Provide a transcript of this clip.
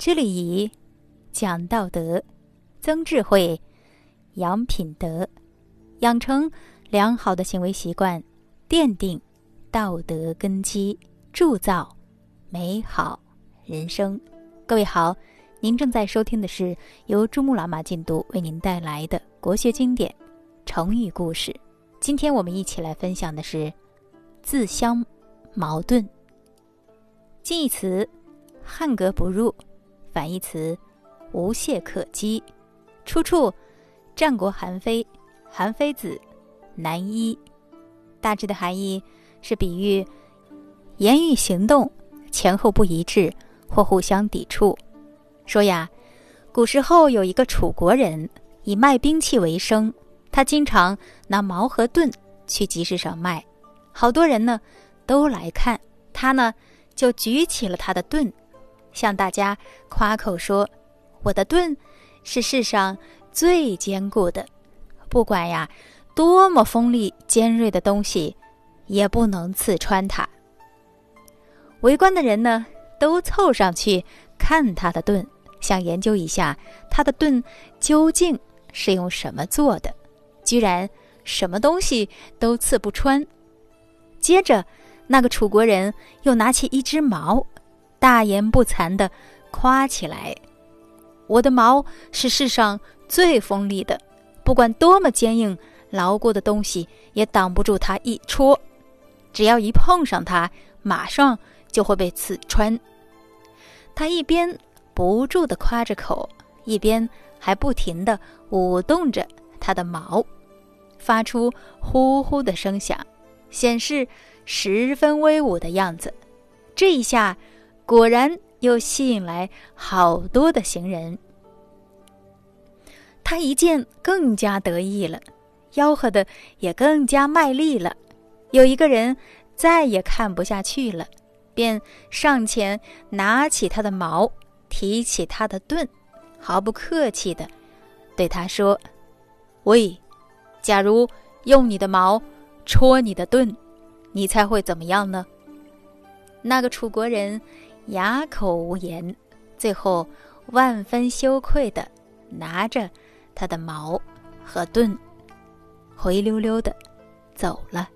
知礼仪，讲道德，增智慧，养品德，养成良好的行为习惯，奠定道德根基，铸造美好人生。各位好，您正在收听的是由珠穆朗玛进度为您带来的国学经典成语故事。今天我们一起来分享的是自相矛盾。近义词汉格不入。反义词，无懈可击。出处：战国韩非《韩非子·南一》。大致的含义是比喻言语行动前后不一致或互相抵触。说呀，古时候有一个楚国人以卖兵器为生，他经常拿矛和盾去集市上卖，好多人呢都来看，他呢就举起了他的盾。向大家夸口说：“我的盾是世上最坚固的，不管呀多么锋利尖锐的东西，也不能刺穿它。”围观的人呢，都凑上去看他的盾，想研究一下他的盾究竟是用什么做的，居然什么东西都刺不穿。接着，那个楚国人又拿起一只矛。大言不惭的夸起来：“我的矛是世上最锋利的，不管多么坚硬牢固的东西，也挡不住它一戳。只要一碰上它，马上就会被刺穿。”他一边不住的夸着口，一边还不停的舞动着他的矛，发出呼呼的声响，显示十分威武的样子。这一下。果然又吸引来好多的行人，他一见更加得意了，吆喝的也更加卖力了。有一个人再也看不下去了，便上前拿起他的矛，提起他的盾，毫不客气的对他说：“喂，假如用你的矛戳你的盾，你猜会怎么样呢？”那个楚国人。哑口无言，最后万分羞愧的拿着他的矛和盾，灰溜溜的走了。